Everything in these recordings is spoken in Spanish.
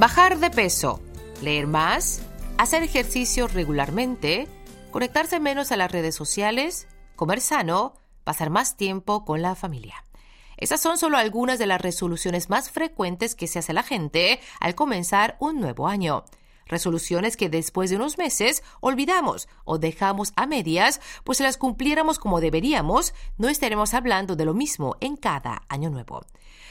Bajar de peso, leer más, hacer ejercicio regularmente, conectarse menos a las redes sociales, comer sano, pasar más tiempo con la familia. Esas son solo algunas de las resoluciones más frecuentes que se hace la gente al comenzar un nuevo año. Resoluciones que después de unos meses olvidamos o dejamos a medias, pues si las cumpliéramos como deberíamos, no estaremos hablando de lo mismo en cada año nuevo.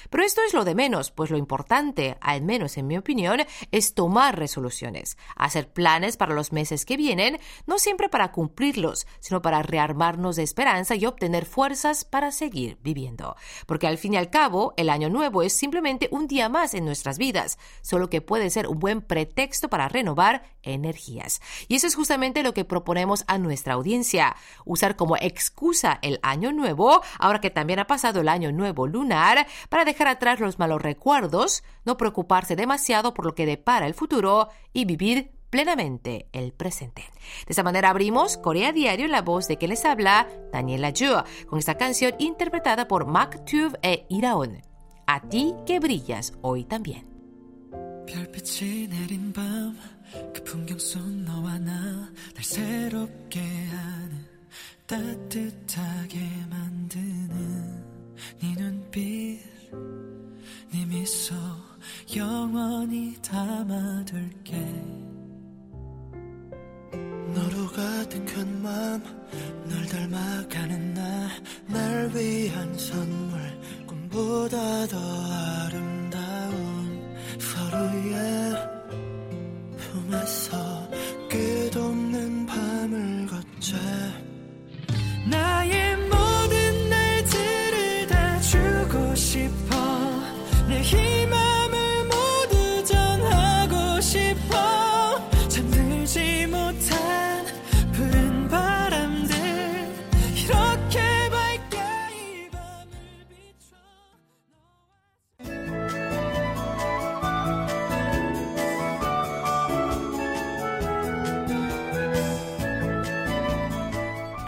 Pero esto es lo de menos, pues lo importante, al menos en mi opinión, es tomar resoluciones, hacer planes para los meses que vienen, no siempre para cumplirlos, sino para rearmarnos de esperanza y obtener fuerzas para seguir viviendo. Porque al fin y al cabo, el año nuevo es simplemente un día más en nuestras vidas, solo que puede ser un buen pretexto para renovar energías. Y eso es justamente lo que proponemos a nuestra audiencia, usar como excusa el año nuevo, ahora que también ha pasado el año nuevo lunar, para dejar atrás los malos recuerdos, no preocuparse demasiado por lo que depara el futuro y vivir plenamente el presente. De esa manera abrimos Corea Diario en la voz de quien les habla, Daniela Ju, con esta canción interpretada por Mac Tuve e Iraon. A ti que brillas hoy también. 별빛이 내린 밤 그 풍경 속 너와 나 날 새롭게 하는 따뜻하게 만드는 네 눈빛 네 미소 영원히 담아둘게. 너로 가득한 마음 널 닮아가는 나 날 위한 선물 꿈보다 더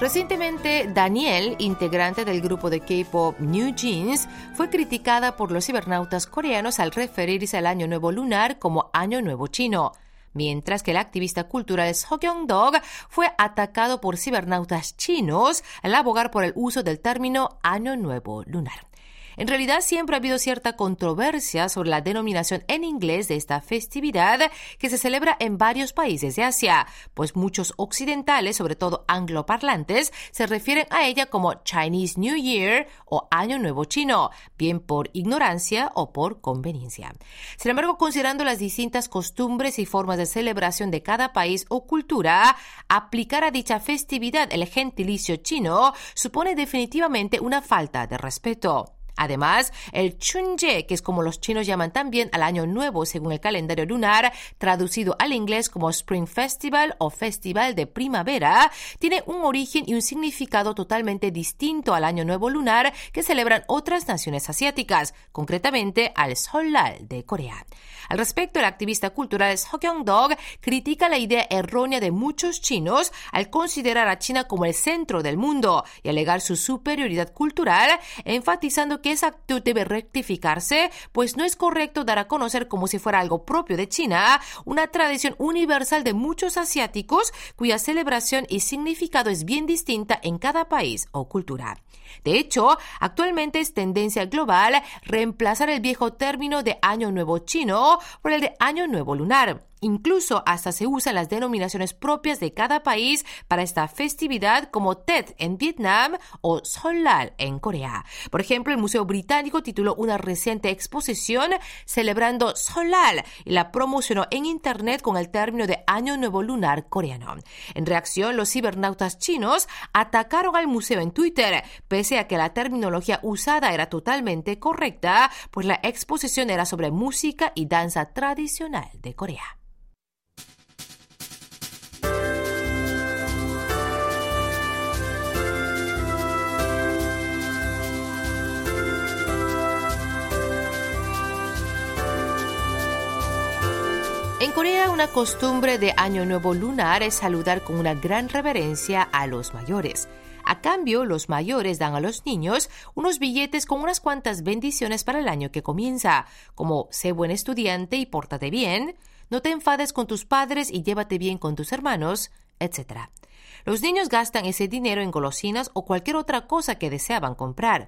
Recientemente, Daniel, integrante del grupo de K-pop New Jeans, fue criticada por los cibernautas coreanos al referirse al Año Nuevo Lunar como Año Nuevo Chino. Mientras que el activista cultural So Kyung-dog fue atacado por cibernautas chinos al abogar por el uso del término Año Nuevo Lunar. En realidad siempre ha habido cierta controversia sobre la denominación en inglés de esta festividad que se celebra en varios países de Asia, pues muchos occidentales, sobre todo angloparlantes, se refieren a ella como Chinese New Year o Año Nuevo Chino, bien por ignorancia o por conveniencia. Sin embargo, considerando las distintas costumbres y formas de celebración de cada país o cultura, aplicar a dicha festividad el gentilicio chino supone definitivamente una falta de respeto. Además, el Chunje, que es como los chinos llaman también al año nuevo según el calendario lunar, traducido al inglés como Spring Festival o Festival de Primavera, tiene un origen y un significado totalmente distinto al año nuevo lunar que celebran otras naciones asiáticas, concretamente al Seollal de Corea. Al respecto, el activista cultural So Kyung-dog critica la idea errónea de muchos chinos al considerar a China como el centro del mundo y alegar su superioridad cultural, enfatizando que esa actitud debe rectificarse, pues no es correcto dar a conocer como si fuera algo propio de China, una tradición universal de muchos asiáticos cuya celebración y significado es bien distinta en cada país o cultura. De hecho, actualmente es tendencia global reemplazar el viejo término de Año Nuevo Chino por el de Año Nuevo Lunar. Incluso hasta se usan las denominaciones propias de cada país para esta festividad como Tet en Vietnam o Solal en Corea. Por ejemplo, el Museo Británico tituló una reciente exposición celebrando Solal y la promocionó en Internet con el término de Año Nuevo Lunar coreano. En reacción, los cibernautas chinos atacaron al museo en Twitter, pese que la terminología usada era totalmente correcta, pues la exposición era sobre música y danza tradicional de Corea. En Corea, una costumbre de Año Nuevo lunar es saludar con una gran reverencia a los mayores. A cambio, los mayores dan a los niños unos billetes con unas cuantas bendiciones para el año que comienza, como sé buen estudiante y pórtate bien, no te enfades con tus padres y llévate bien con tus hermanos, etc. Los niños gastan ese dinero en golosinas o cualquier otra cosa que deseaban comprar.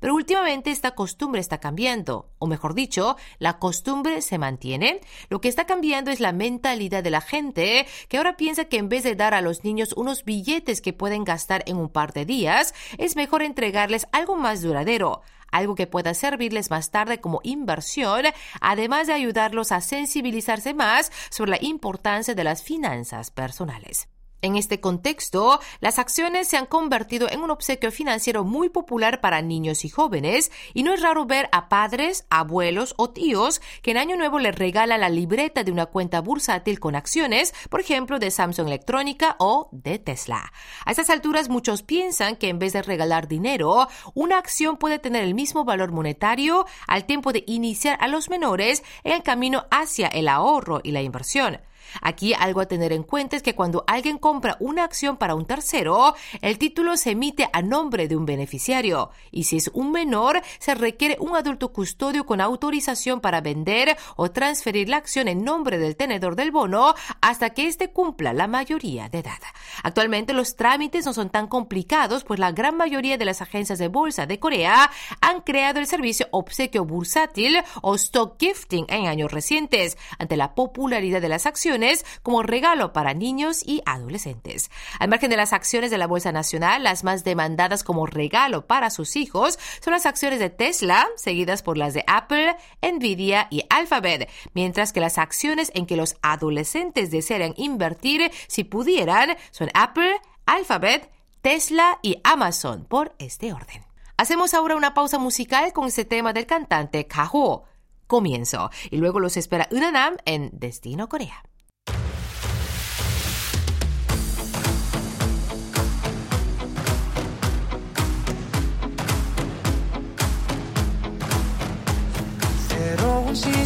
Pero últimamente esta costumbre está cambiando, o mejor dicho, la costumbre se mantiene. Lo que está cambiando es la mentalidad de la gente, que ahora piensa que en vez de dar a los niños unos billetes que pueden gastar en un par de días, es mejor entregarles algo más duradero, algo que pueda servirles más tarde como inversión, además de ayudarlos a sensibilizarse más sobre la importancia de las finanzas personales. En este contexto, las acciones se han convertido en un obsequio financiero muy popular para niños y jóvenes, y no es raro ver a padres, abuelos o tíos que en Año Nuevo les regalan la libreta de una cuenta bursátil con acciones, por ejemplo, de Samsung Electrónica o de Tesla. A estas alturas, muchos piensan que en vez de regalar dinero, una acción puede tener el mismo valor monetario al tiempo de iniciar a los menores en el camino hacia el ahorro y la inversión. Aquí algo a tener en cuenta es que cuando alguien compra una acción para un tercero, el título se emite a nombre de un beneficiario y si es un menor, se requiere un adulto custodio con autorización para vender o transferir la acción en nombre del tenedor del bono hasta que éste cumpla la mayoría de edad. Actualmente los trámites no son tan complicados, pues la gran mayoría de las agencias de bolsa de Corea han creado el servicio obsequio bursátil o stock gifting en años recientes, ante la popularidad de las acciones como regalo para niños y adolescentes. Al margen de las acciones de la Bolsa Nacional, las más demandadas como regalo para sus hijos son las acciones de Tesla, seguidas por las de Apple, Nvidia y Alphabet, mientras que las acciones en que los adolescentes desean invertir si pudieran son Apple, Alphabet, Tesla y Amazon, por este orden. Hacemos ahora una pausa musical con este tema del cantante Kaho. Comienzo. Y luego los espera Unanam en Destino Corea.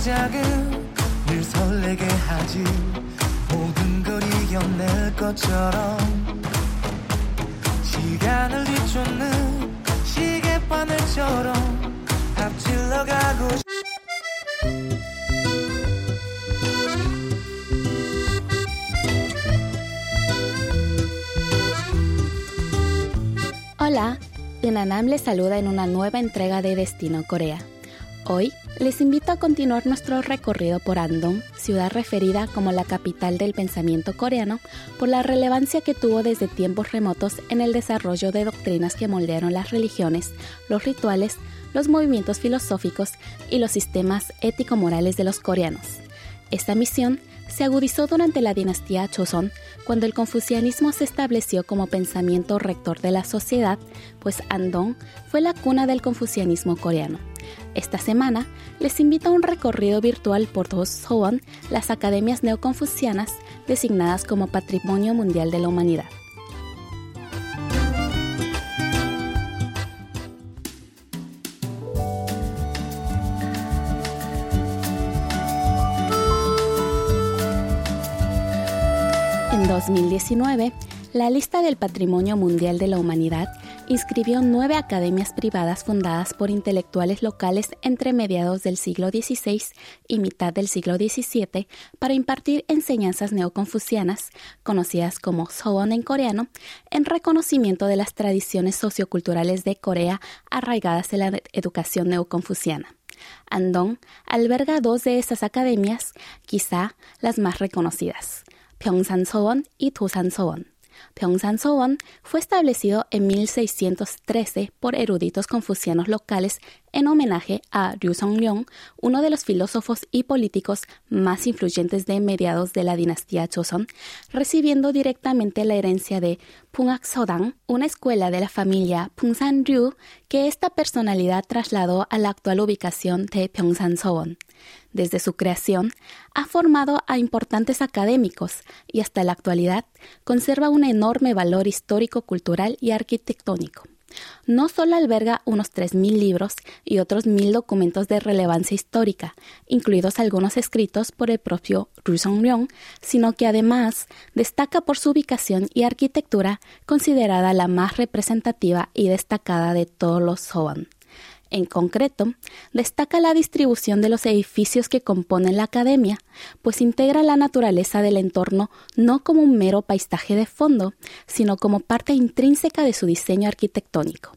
시작은 늘 설레게 하지 모든 걸 이겨낼 것처럼 시간을 뒤쫓는 시계바늘처럼 앞질러 가고 싶 Hola, Unanam les saluda en una nueva entrega de Destino Corea. Hoy les invito a continuar nuestro recorrido por Andong, ciudad referida como la capital del pensamiento coreano, por la relevancia que tuvo desde tiempos remotos en el desarrollo de doctrinas que moldearon las religiones, los rituales, los movimientos filosóficos y los sistemas ético-morales de los coreanos. Esta misión se agudizó durante la dinastía Choson, cuando el confucianismo se estableció como pensamiento rector de la sociedad, pues Andong fue la cuna del confucianismo coreano. Esta semana les invito a un recorrido virtual por dos Sowon, las academias neoconfucianas designadas como Patrimonio Mundial de la Humanidad. 2019, la lista del Patrimonio Mundial de la Humanidad inscribió nueve academias privadas fundadas por intelectuales locales entre mediados del siglo XVI y mitad del siglo XVII para impartir enseñanzas neoconfucianas, conocidas como Soon en coreano, en reconocimiento de las tradiciones socioculturales de Corea arraigadas en la educación neoconfuciana. Andong alberga dos de estas academias, quizá las más reconocidas. Pyeongsan Sowon y Tosan Sowon. Pyeongsan Sowon fue establecido en 1613 por eruditos confucianos locales en homenaje a Ryu Song-ryong, uno de los filósofos y políticos más influyentes de mediados de la dinastía Joseon, recibiendo directamente la herencia de Pungak Sodang, una escuela de la familia Pungsan Ryu que esta personalidad trasladó a la actual ubicación de Pyeongsan Sowon. Desde su creación, ha formado a importantes académicos y hasta la actualidad conserva un enorme valor histórico, cultural y arquitectónico. No solo alberga unos 3.000 libros y otros 1.000 documentos de relevancia histórica, incluidos algunos escritos por el propio Ru Song-ryong, sino que además destaca por su ubicación y arquitectura considerada la más representativa y destacada de todos los. En concreto, destaca la distribución de los edificios que componen la academia, pues integra la naturaleza del entorno no como un mero paisaje de fondo, sino como parte intrínseca de su diseño arquitectónico.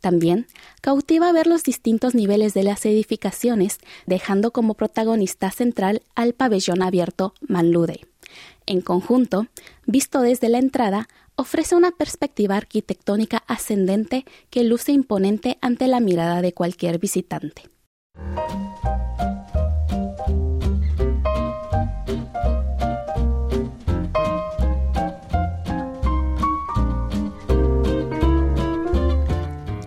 También cautiva ver los distintos niveles de las edificaciones, dejando como protagonista central al pabellón abierto Manlude. En conjunto, visto desde la entrada, ofrece una perspectiva arquitectónica ascendente que luce imponente ante la mirada de cualquier visitante.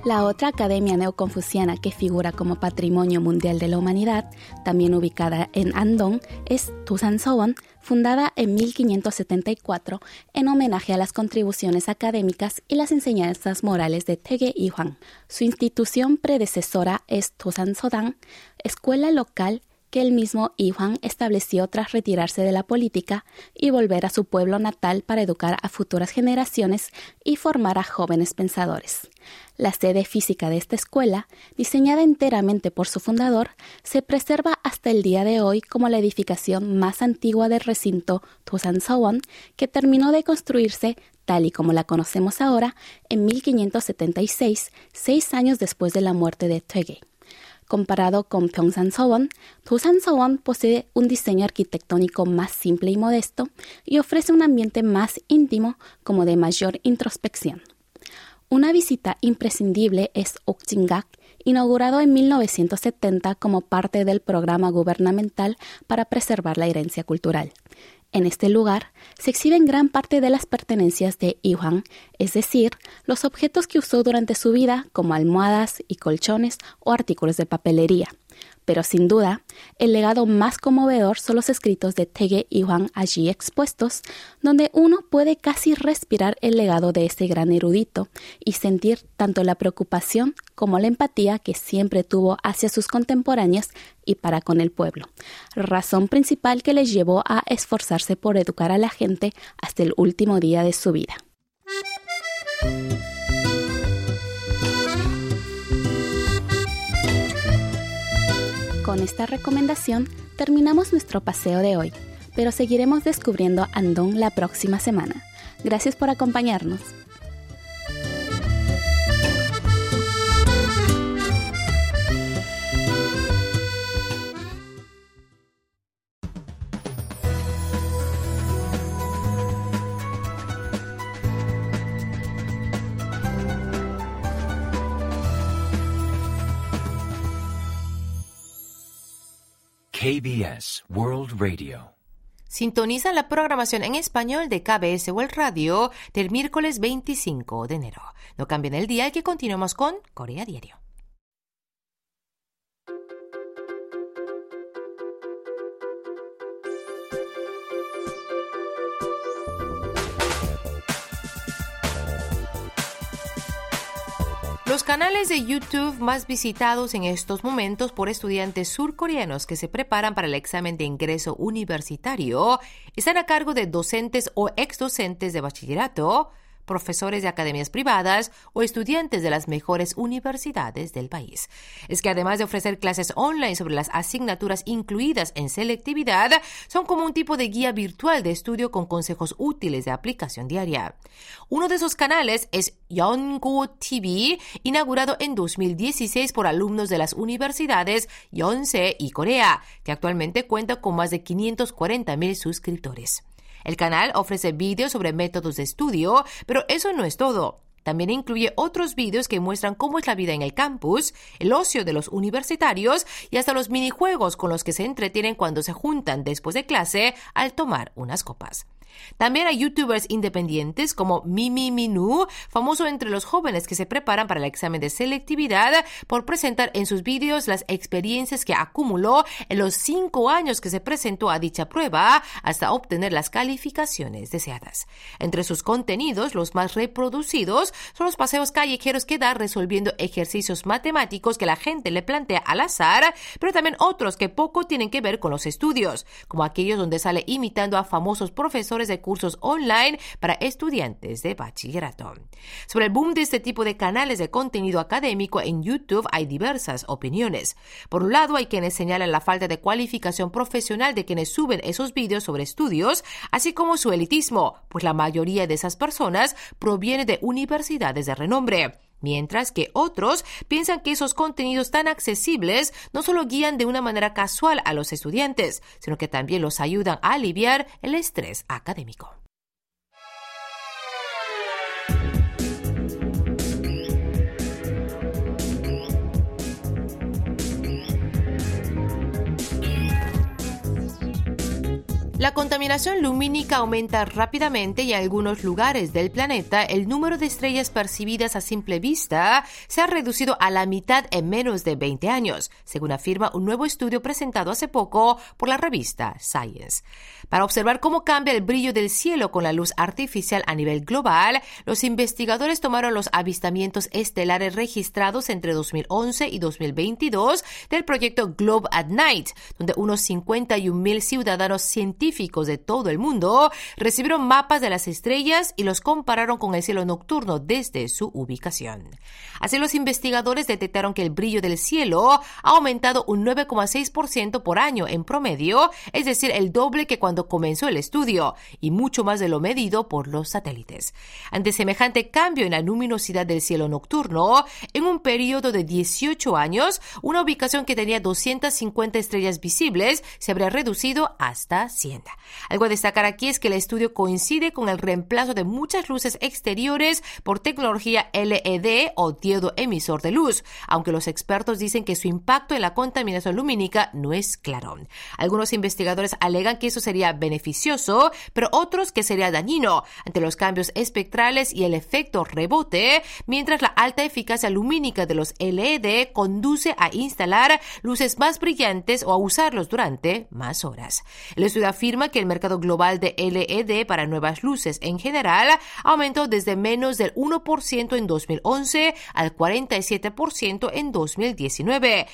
La otra academia neoconfuciana que figura como Patrimonio Mundial de la Humanidad, también ubicada en Andong, es Tusan Sowon, fundada en 1574 en homenaje a las contribuciones académicas y las enseñanzas morales de Tege y Huang. Su institución predecesora es Tusan Sodang, escuela local que el mismo Iwan estableció tras retirarse de la política y volver a su pueblo natal para educar a futuras generaciones y formar a jóvenes pensadores. La sede física de esta escuela, diseñada enteramente por su fundador, se preserva hasta el día de hoy como la edificación más antigua del recinto Tusan Sawon, que terminó de construirse tal y como la conocemos ahora en 1576, seis años después de la muerte de Twege. Comparado con Pyeongsan Sowon, Busan Sowon posee un diseño arquitectónico más simple y modesto y ofrece un ambiente más íntimo como de mayor introspección. Una visita imprescindible es Okjingak, inaugurado en 1970 como parte del programa gubernamental para preservar la herencia cultural. En este lugar se exhiben gran parte de las pertenencias de Iwan, es decir, los objetos que usó durante su vida como almohadas y colchones o artículos de papelería pero sin duda, el legado más conmovedor son los escritos de Tege y Juan allí expuestos, donde uno puede casi respirar el legado de ese gran erudito y sentir tanto la preocupación como la empatía que siempre tuvo hacia sus contemporáneos y para con el pueblo, razón principal que les llevó a esforzarse por educar a la gente hasta el último día de su vida. Con esta recomendación terminamos nuestro paseo de hoy, pero seguiremos descubriendo Andong la próxima semana. Gracias por acompañarnos. Sintoniza la programación en español de KBS World Radio del miércoles 25 de enero. No cambien el día y que continuemos con Corea Diario. Los canales de YouTube más visitados en estos momentos por estudiantes surcoreanos que se preparan para el examen de ingreso universitario están a cargo de docentes o exdocentes de bachillerato, profesores de academias privadas o estudiantes de las mejores universidades del país. Es que además de ofrecer clases online sobre las asignaturas incluidas en selectividad, son como un tipo de guía virtual de estudio con consejos útiles de aplicación diaria. Uno de esos canales es Yongo TV, inaugurado en 2016 por alumnos de las universidades Yonsei y Corea, que actualmente cuenta con más de 540 mil suscriptores. El canal ofrece vídeos sobre métodos de estudio, pero eso no es todo. También incluye otros vídeos que muestran cómo es la vida en el campus, el ocio de los universitarios y hasta los minijuegos con los que se entretienen cuando se juntan después de clase al tomar unas copas. También hay youtubers independientes como Mimi Minu, famoso entre los jóvenes que se preparan para el examen de selectividad por presentar en sus vídeos las experiencias que acumuló en los cinco años que se presentó a dicha prueba hasta obtener las calificaciones deseadas. Entre sus contenidos, los más reproducidos son los paseos callejeros que da resolviendo ejercicios matemáticos que la gente le plantea al azar, pero también otros que poco tienen que ver con los estudios, como aquellos donde sale imitando a famosos profesores de cursos online para estudiantes de bachillerato. Sobre el boom de este tipo de canales de contenido académico en YouTube hay diversas opiniones. Por un lado, hay quienes señalan la falta de cualificación profesional de quienes suben esos vídeos sobre estudios, así como su elitismo, pues la mayoría de esas personas proviene de universidades de renombre. Mientras que otros piensan que esos contenidos tan accesibles no solo guían de una manera casual a los estudiantes, sino que también los ayudan a aliviar el estrés académico. La contaminación lumínica aumenta rápidamente y en algunos lugares del planeta el número de estrellas percibidas a simple vista se ha reducido a la mitad en menos de 20 años, según afirma un nuevo estudio presentado hace poco por la revista Science. Para observar cómo cambia el brillo del cielo con la luz artificial a nivel global, los investigadores tomaron los avistamientos estelares registrados entre 2011 y 2022 del proyecto Globe at Night, donde unos 51 mil ciudadanos científicos de todo el mundo recibieron mapas de las estrellas y los compararon con el cielo nocturno desde su ubicación. Así los investigadores detectaron que el brillo del cielo ha aumentado un 9,6% por año en promedio, es decir, el doble que cuando comenzó el estudio, y mucho más de lo medido por los satélites. Ante semejante cambio en la luminosidad del cielo nocturno, en un periodo de 18 años, una ubicación que tenía 250 estrellas visibles se habría reducido hasta 100. Algo a destacar aquí es que el estudio coincide con el reemplazo de muchas luces exteriores por tecnología LED o diodo emisor de luz, aunque los expertos dicen que su impacto en la contaminación lumínica no es claro. Algunos investigadores alegan que eso sería beneficioso, pero otros que sería dañino ante los cambios espectrales y el efecto rebote, mientras la alta eficacia lumínica de los LED conduce a instalar luces más brillantes o a usarlos durante más horas. El estudio afirma que el mercado global de LED para nuevas luces en general aumentó desde menos del 1% en 2011 al 47% en 2019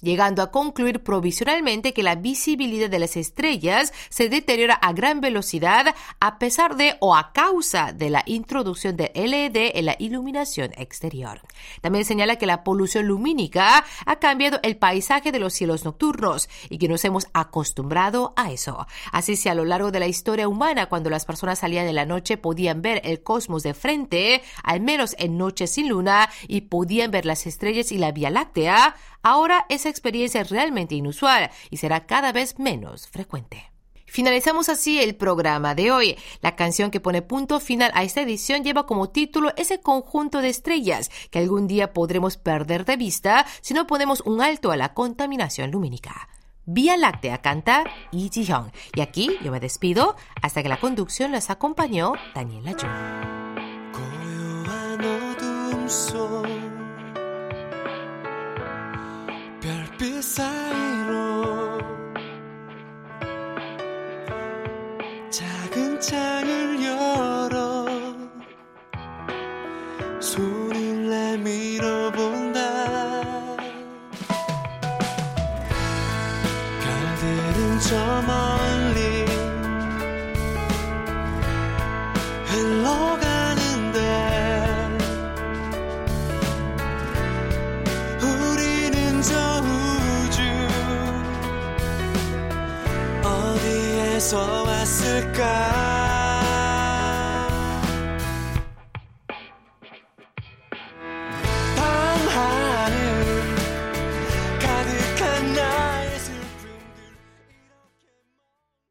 llegando a concluir provisionalmente que la visibilidad de las estrellas se deteriora a gran velocidad a pesar de o a causa de la introducción de LED en la iluminación exterior. También señala que la polución lumínica ha cambiado el paisaje de los cielos nocturnos y que nos hemos acostumbrado a eso. Así si a lo largo de la historia humana cuando las personas salían de la noche podían ver el cosmos de frente, al menos en noches sin luna, y podían ver las estrellas y la Vía Láctea, ahora esa experiencia es realmente inusual y será cada vez menos frecuente. Finalizamos así el programa de hoy. La canción que pone punto final a esta edición lleva como título ese conjunto de estrellas que algún día podremos perder de vista si no ponemos un alto a la contaminación lumínica. Vía Láctea canta Lee ji Y aquí yo me despido hasta que la conducción les acompañó Daniela Jung. 사이로 작은 창을 열어 손을 내밀어 본다 별들은 저 멀리 어디서 왔을까?